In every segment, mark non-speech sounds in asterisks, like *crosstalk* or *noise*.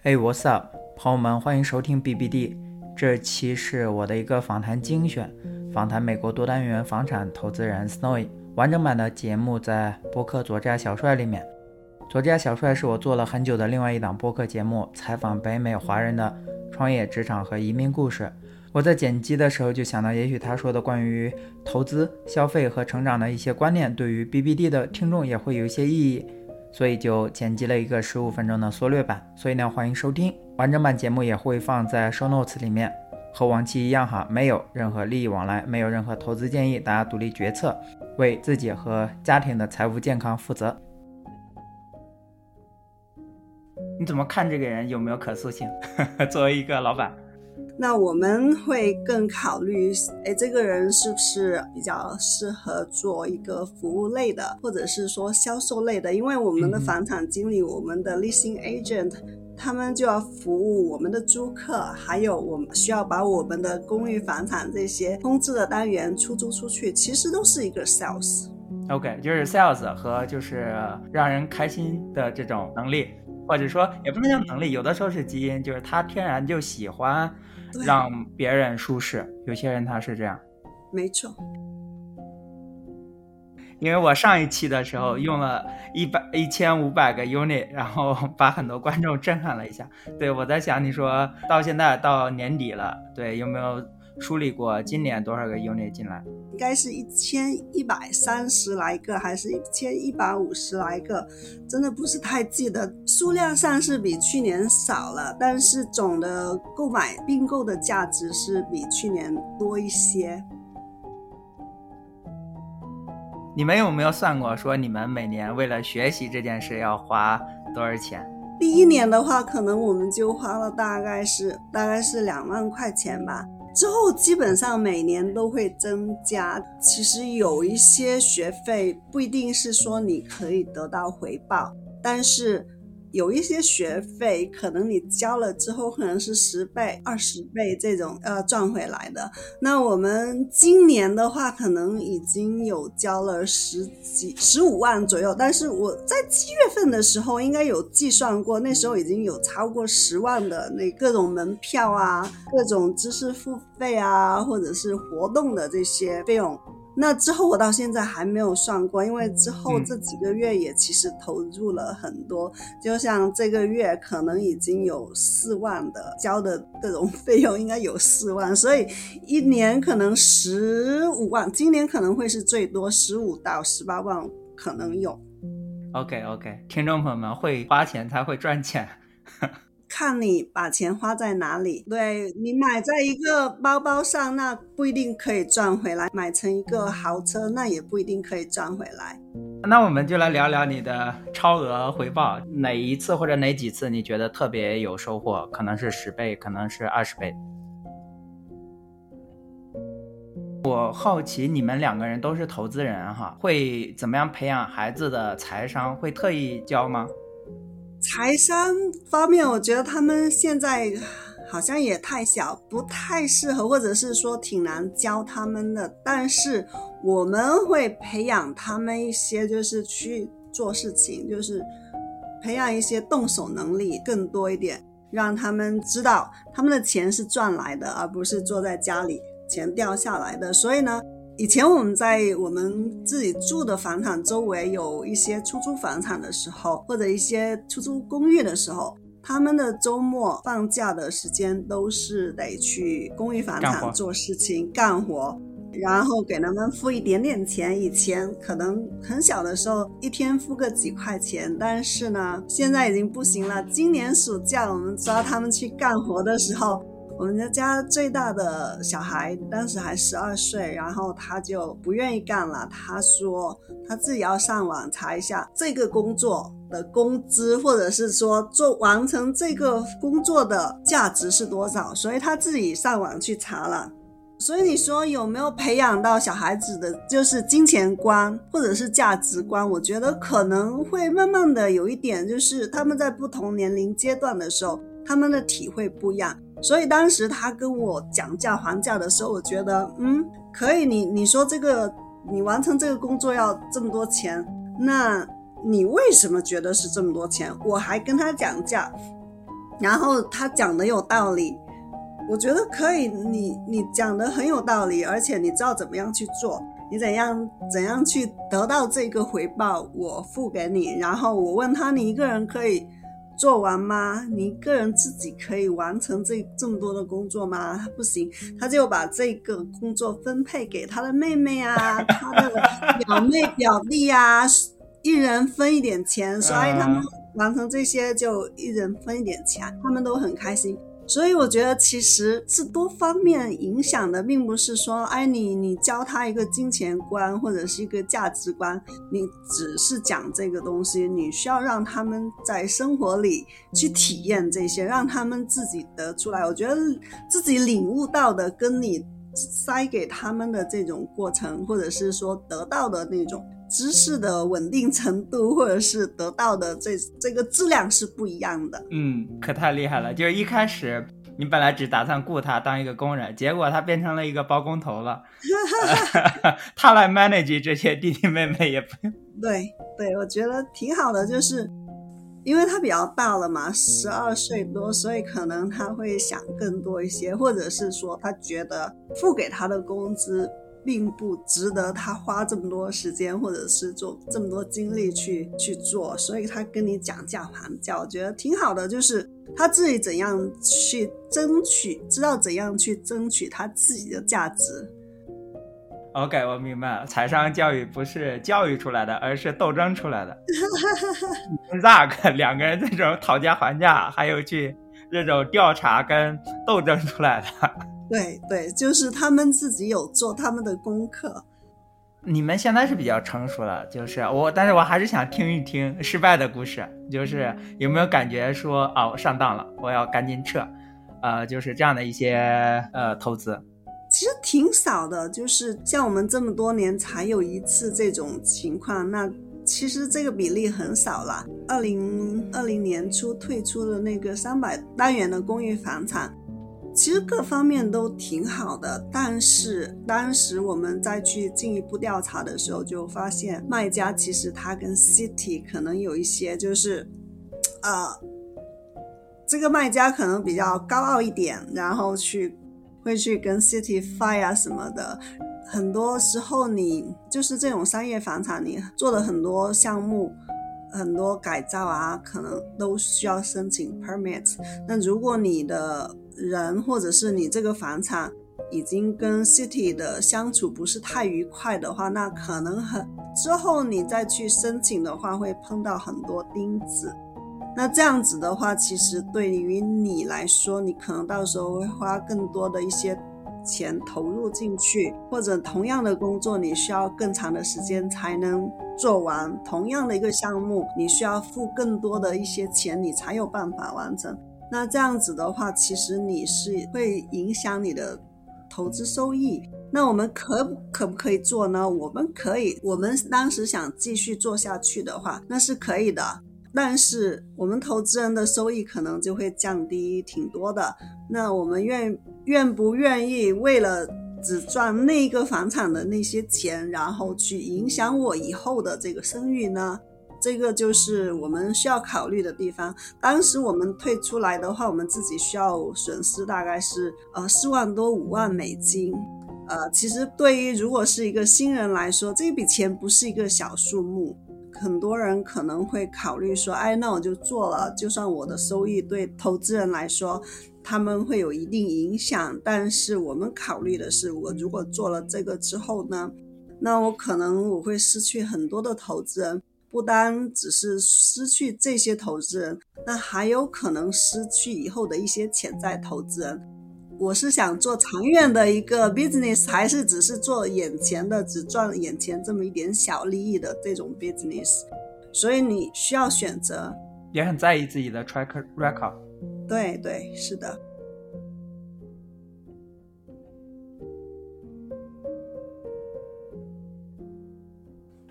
Hey, what's up，朋友们，欢迎收听 BBD。这期是我的一个访谈精选，访谈美国多单元房产投资人 Snowy。完整版的节目在播客左家小帅里面。左家小帅是我做了很久的另外一档播客节目，采访北美华人的创业、职场和移民故事。我在剪辑的时候就想到，也许他说的关于投资、消费和成长的一些观念，对于 BBD 的听众也会有一些意义。所以就剪辑了一个十五分钟的缩略版，所以呢，欢迎收听完整版节目也会放在 show notes 里面，和往期一样哈，没有任何利益往来，没有任何投资建议，大家独立决策，为自己和家庭的财务健康负责。你怎么看这个人有没有可塑性？*laughs* 作为一个老板。那我们会更考虑，哎，这个人是不是比较适合做一个服务类的，或者是说销售类的？因为我们的房产经理、我们的 leasing agent，他们就要服务我们的租客，还有我们需要把我们的公寓房产这些空置的单元出租出去，其实都是一个 sales。OK，就是 sales 和就是让人开心的这种能力，或者说也不能叫能力，有的时候是基因，就是他天然就喜欢。让别人舒适，有些人他是这样，没错。因为我上一期的时候用了一百一千五百个 unit，然后 *laughs* 把很多观众震撼了一下。对我在想，你说到现在到年底了，对有没有？梳理过今年多少个 unit 进来？应该是一千一百三十来个，还是一千一百五十来个？真的不是太记得，数量上是比去年少了，但是总的购买并购的价值是比去年多一些。你们有没有算过，说你们每年为了学习这件事要花多少钱？第一年的话，可能我们就花了大概是大概是两万块钱吧。之后基本上每年都会增加。其实有一些学费不一定是说你可以得到回报，但是。有一些学费，可能你交了之后，可能是十倍、二十倍这种呃赚回来的。那我们今年的话，可能已经有交了十几、十五万左右。但是我在七月份的时候，应该有计算过，那时候已经有超过十万的那各种门票啊、各种知识付费啊，或者是活动的这些费用。那之后我到现在还没有算过，因为之后这几个月也其实投入了很多，就像这个月可能已经有四万的交的各种费用，应该有四万，所以一年可能十五万，今年可能会是最多十五到十八万可能有。OK OK，听众朋友们会花钱才会赚钱。看你把钱花在哪里，对你买在一个包包上，那不一定可以赚回来；买成一个豪车，那也不一定可以赚回来。那我们就来聊聊你的超额回报，哪一次或者哪几次你觉得特别有收获？可能是十倍，可能是二十倍。我好奇你们两个人都是投资人哈，会怎么样培养孩子的财商？会特意教吗？财商方面，我觉得他们现在好像也太小，不太适合，或者是说挺难教他们的。但是我们会培养他们一些，就是去做事情，就是培养一些动手能力更多一点，让他们知道他们的钱是赚来的，而不是坐在家里钱掉下来的。所以呢。以前我们在我们自己住的房产周围有一些出租房产的时候，或者一些出租公寓的时候，他们的周末放假的时间都是得去公寓房产做事情干活，然后给他们付一点点钱。以前可能很小的时候一天付个几块钱，但是呢，现在已经不行了。今年暑假我们抓他们去干活的时候。我们家家最大的小孩当时还十二岁，然后他就不愿意干了。他说他自己要上网查一下这个工作的工资，或者是说做完成这个工作的价值是多少，所以他自己上网去查了。所以你说有没有培养到小孩子的就是金钱观或者是价值观？我觉得可能会慢慢的有一点，就是他们在不同年龄阶段的时候，他们的体会不一样。所以当时他跟我讲价还价的时候，我觉得，嗯，可以。你你说这个，你完成这个工作要这么多钱，那你为什么觉得是这么多钱？我还跟他讲价，然后他讲的有道理，我觉得可以，你你讲的很有道理，而且你知道怎么样去做，你怎样怎样去得到这个回报，我付给你。然后我问他，你一个人可以做完吗？你一个人自己可以完成这这么多的工作吗？不行，他就把这个工作分配给他的妹妹啊，*laughs* 他的表妹表弟啊。一人分一点钱，所以他们完成这些就一人分一点钱，他们都很开心。所以我觉得其实是多方面影响的，并不是说，哎，你你教他一个金钱观或者是一个价值观，你只是讲这个东西，你需要让他们在生活里去体验这些，让他们自己得出来。我觉得自己领悟到的，跟你塞给他们的这种过程，或者是说得到的那种。知识的稳定程度，或者是得到的这这个质量是不一样的。嗯，可太厉害了！就是一开始你本来只打算雇他当一个工人，结果他变成了一个包工头了。*laughs* 他来 manage 这些弟弟妹妹也不用。*laughs* 对对，我觉得挺好的，就是因为他比较大了嘛，十二岁多，所以可能他会想更多一些，或者是说他觉得付给他的工资。并不值得他花这么多时间，或者是做这么多精力去去做，所以他跟你讲价还价，我觉得挺好的。就是他自己怎样去争取，知道怎样去争取他自己的价值。OK，我明白了，财商教育不是教育出来的，而是斗争出来的。*laughs* Zack 两个人这种讨价还价，还有去这种调查跟斗争出来的。对对，就是他们自己有做他们的功课。你们现在是比较成熟了，就是我，但是我还是想听一听失败的故事，就是有没有感觉说啊，我上当了，我要赶紧撤，呃，就是这样的一些呃投资。其实挺少的，就是像我们这么多年才有一次这种情况，那其实这个比例很少了。二零二零年初退出的那个三百单元的公寓房产。其实各方面都挺好的，但是当时我们再去进一步调查的时候，就发现卖家其实他跟 City 可能有一些就是，呃，这个卖家可能比较高傲一点，然后去会去跟 City fight 啊什么的。很多时候你就是这种商业房产，你做了很多项目，很多改造啊，可能都需要申请 permit。那如果你的人或者是你这个房产已经跟 city 的相处不是太愉快的话，那可能很之后你再去申请的话，会碰到很多钉子。那这样子的话，其实对于你来说，你可能到时候会花更多的一些钱投入进去，或者同样的工作，你需要更长的时间才能做完。同样的一个项目，你需要付更多的一些钱，你才有办法完成。那这样子的话，其实你是会影响你的投资收益。那我们可可不可以做呢？我们可以，我们当时想继续做下去的话，那是可以的。但是我们投资人的收益可能就会降低挺多的。那我们愿愿不愿意为了只赚那个房产的那些钱，然后去影响我以后的这个声誉呢？这个就是我们需要考虑的地方。当时我们退出来的话，我们自己需要损失大概是呃四万多五万美金。呃，其实对于如果是一个新人来说，这笔钱不是一个小数目。很多人可能会考虑说，哎，那我就做了，就算我的收益对投资人来说他们会有一定影响，但是我们考虑的是，我如果做了这个之后呢，那我可能我会失去很多的投资人。不单只是失去这些投资人，那还有可能失去以后的一些潜在投资人。我是想做长远的一个 business，还是只是做眼前的，只赚眼前这么一点小利益的这种 business？所以你需要选择，也很在意自己的 track record。对对，是的。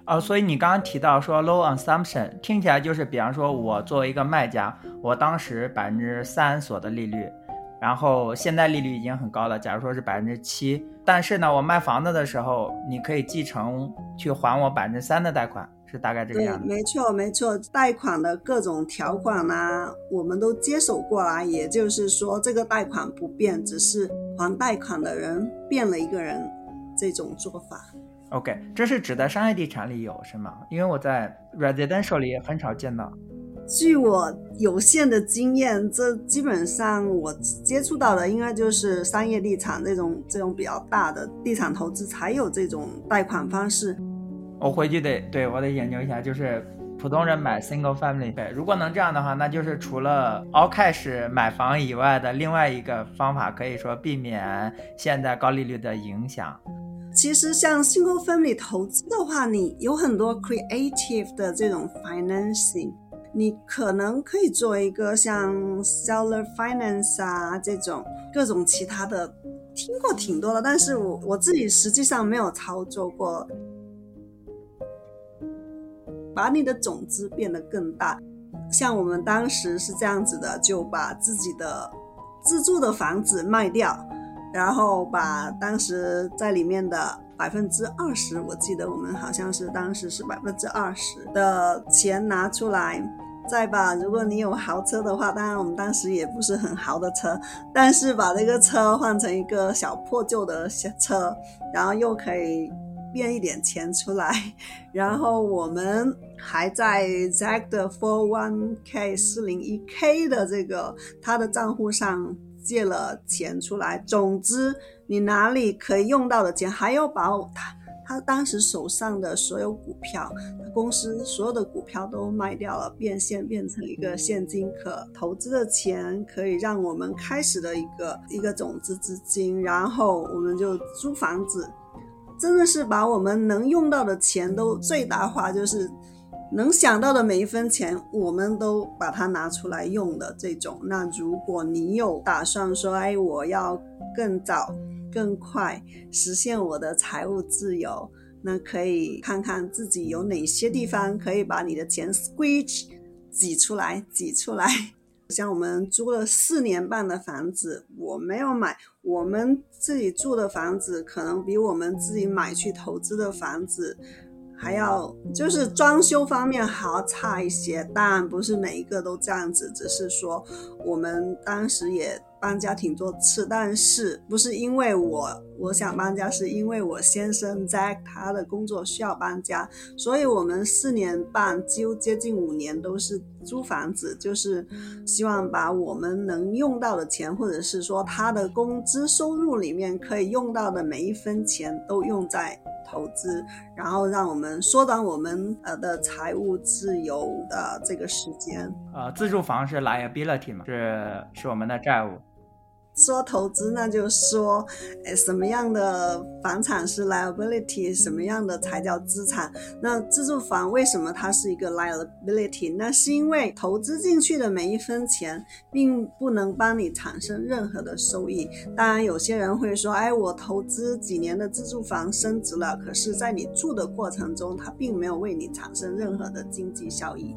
哦，所以你刚刚提到说 low assumption，听起来就是，比方说我作为一个卖家，我当时百分之三所的利率，然后现在利率已经很高了，假如说是百分之七，但是呢，我卖房子的时候，你可以继承去还我百分之三的贷款，是大概这个样子。没错没错，贷款的各种条款啊，我们都接手过来，也就是说这个贷款不变，只是还贷款的人变了一个人，这种做法。OK，这是指在商业地产里有是吗？因为我在 residential 里也很少见到。据我有限的经验，这基本上我接触到的应该就是商业地产这种这种比较大的地产投资才有这种贷款方式。我回去得对我得研究一下，就是普通人买 single family，对，如果能这样的话，那就是除了 all cash 买房以外的另外一个方法，可以说避免现在高利率的影响。其实像 single family 投资的话，你有很多 creative 的这种 financing，你可能可以做一个像 seller finance 啊这种各种其他的，听过挺多的，但是我我自己实际上没有操作过。把你的种子变得更大，像我们当时是这样子的，就把自己的自住的房子卖掉。然后把当时在里面的百分之二十，我记得我们好像是当时是百分之二十的钱拿出来，再把如果你有豪车的话，当然我们当时也不是很豪的车，但是把这个车换成一个小破旧的小车，然后又可以变一点钱出来，然后我们还在 Zack 的 Four One K 四零一 K 的这个他的账户上。借了钱出来，总之你哪里可以用到的钱，还要把他他当时手上的所有股票，公司所有的股票都卖掉了，变现变成一个现金可投资的钱，可以让我们开始的一个一个种子资金，然后我们就租房子，真的是把我们能用到的钱都最大化，就是。能想到的每一分钱，我们都把它拿出来用的这种。那如果你有打算说，哎，我要更早、更快实现我的财务自由，那可以看看自己有哪些地方可以把你的钱 squeeze 挤出来、挤出来。像我们租了四年半的房子，我没有买，我们自己住的房子可能比我们自己买去投资的房子。还要就是装修方面还要差一些，当然不是每一个都这样子，只是说我们当时也搬家挺多次，但是不是因为我我想搬家，是因为我先生在他的工作需要搬家，所以我们四年半几乎接近五年都是租房子，就是希望把我们能用到的钱，或者是说他的工资收入里面可以用到的每一分钱都用在。投资，然后让我们缩短我们呃的财务自由的这个时间。呃，自住房是 liability 嘛，是是我们的债务。说投资，那就说，诶，什么样的房产是 liability，什么样的才叫资产？那自住房为什么它是一个 liability？那是因为投资进去的每一分钱，并不能帮你产生任何的收益。当然，有些人会说，哎，我投资几年的自住房升值了，可是在你住的过程中，它并没有为你产生任何的经济效益。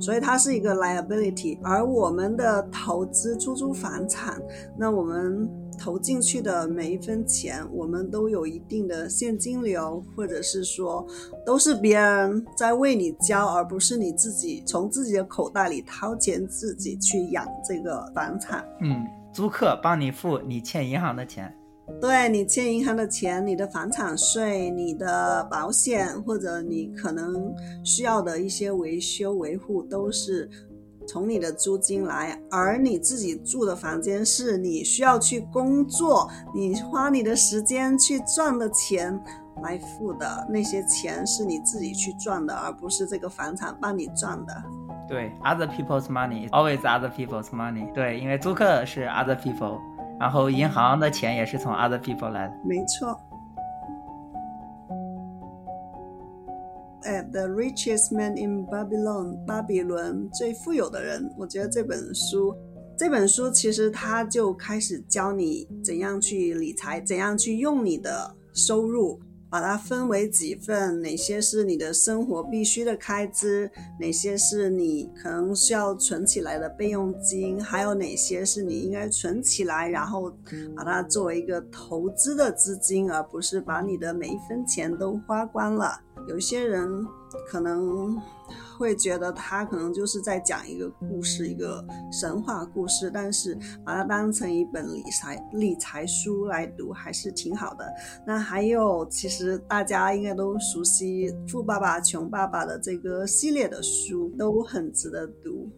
所以它是一个 liability，而我们的投资出租房产，那我们投进去的每一分钱，我们都有一定的现金流，或者是说都是别人在为你交，而不是你自己从自己的口袋里掏钱自己去养这个房产。嗯，租客帮你付你欠银行的钱。对你欠银行的钱、你的房产税、你的保险，或者你可能需要的一些维修维护，都是从你的租金来。而你自己住的房间是你需要去工作，你花你的时间去赚的钱来付的。那些钱是你自己去赚的，而不是这个房产帮你赚的。对，other people's money always other people's money。对，因为租客是 other people。然后银行的钱也是从 other people 来的，没错。《The Richest Man in Babylon》巴比伦最富有的人，我觉得这本书，这本书其实它就开始教你怎样去理财，怎样去用你的收入。把它分为几份，哪些是你的生活必须的开支，哪些是你可能需要存起来的备用金，还有哪些是你应该存起来，然后把它作为一个投资的资金，而不是把你的每一分钱都花光了。有些人可能会觉得他可能就是在讲一个故事，一个神话故事，但是把它当成一本理财理财书来读，还是挺好的。那还有，其实大家应该都熟悉《富爸爸穷爸爸》的这个系列的书，都很值得读。